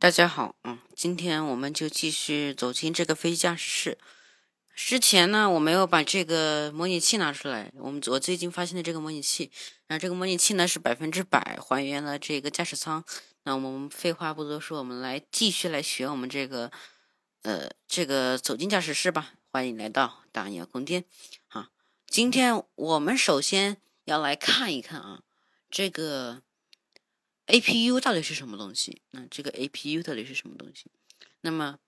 大家好，嗯，今天我们就继续走进这个飞机驾驶室。之前呢，我没有把这个模拟器拿出来。我们我最近发现的这个模拟器，那这个模拟器呢是百分之百还原了这个驾驶舱。那我们废话不多说，我们来继续来学我们这个呃这个走进驾驶室吧。欢迎来到大鸟空间。好，今天我们首先要来看一看啊，这个。A P U 到底是什么东西？那这个 A P U 到底是什么东西？那么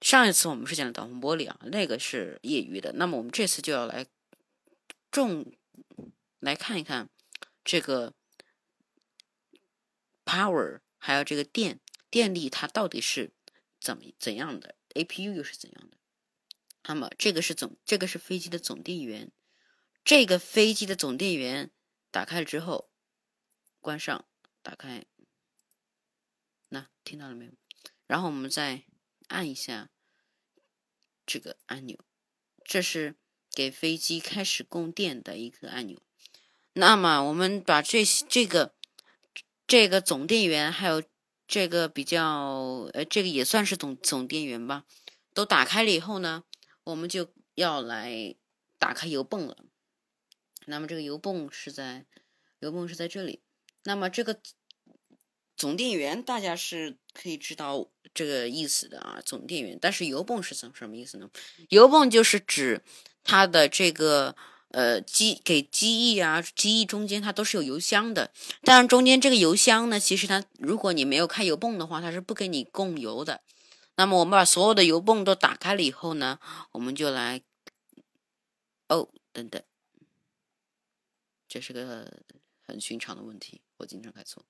上一次我们是讲的导航玻璃啊，那个是业余的。那么我们这次就要来重来看一看这个 power，还有这个电电力它到底是怎么怎样的？A P U 又是怎样的？那么这个是总，这个是飞机的总电源。这个飞机的总电源打开了之后，关上，打开。那听到了没有？然后我们再按一下这个按钮，这是给飞机开始供电的一个按钮。那么我们把这这个这个总电源，还有这个比较呃，这个也算是总总电源吧，都打开了以后呢，我们就要来打开油泵了。那么这个油泵是在油泵是在这里。那么这个。总电源大家是可以知道这个意思的啊，总电源。但是油泵是什什么意思呢？油泵就是指它的这个呃机给机翼啊，机翼中间它都是有油箱的。但是中间这个油箱呢，其实它如果你没有开油泵的话，它是不给你供油的。那么我们把所有的油泵都打开了以后呢，我们就来哦，等等，这是个很寻常的问题，我经常开错。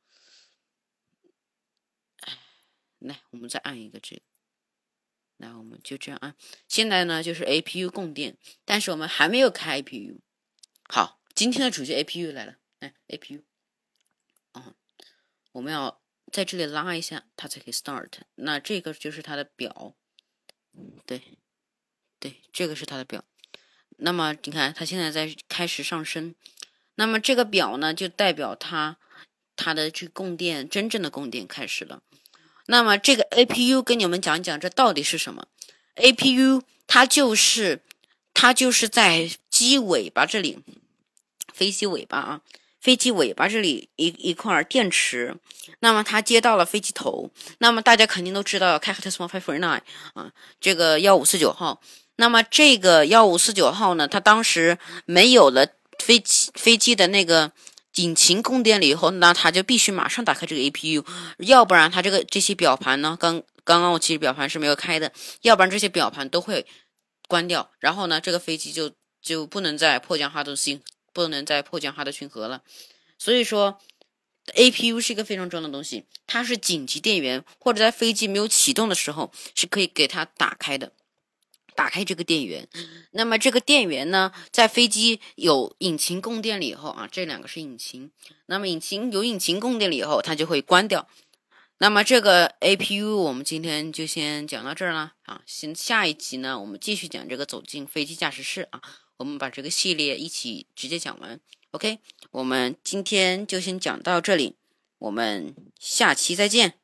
来，我们再按一个这个，来，我们就这样按。现在呢，就是 A P U 供电，但是我们还没有开 A P U。好，今天的主角 A P U 来了，来 A P U。哦，我们要在这里拉一下，它才可以 start。那这个就是它的表，对，对，这个是它的表。那么你看，它现在在开始上升。那么这个表呢，就代表它它的这供电真正的供电开始了。那么这个 A P U 跟你们讲讲，这到底是什么？A P U 它就是它就是在机尾巴这里，飞机尾巴啊，飞机尾巴这里一一块电池。那么它接到了飞机头。那么大家肯定都知道 c a t a s m a Five Nine 啊，这个幺五四九号。那么这个幺五四九号呢，它当时没有了飞机飞机的那个。引擎供电了以后，那它就必须马上打开这个 A P U，要不然它这个这些表盘呢，刚刚刚我其实表盘是没有开的，要不然这些表盘都会关掉，然后呢，这个飞机就就不能再迫降哈德星，不能再迫降哈德逊河了。所以说，A P U 是一个非常重要的东西，它是紧急电源，或者在飞机没有启动的时候是可以给它打开的。打开这个电源，那么这个电源呢，在飞机有引擎供电了以后啊，这两个是引擎，那么引擎有引擎供电了以后，它就会关掉。那么这个 A P U 我们今天就先讲到这儿了啊，先下一集呢，我们继续讲这个走进飞机驾驶室啊，我们把这个系列一起直接讲完。OK，我们今天就先讲到这里，我们下期再见。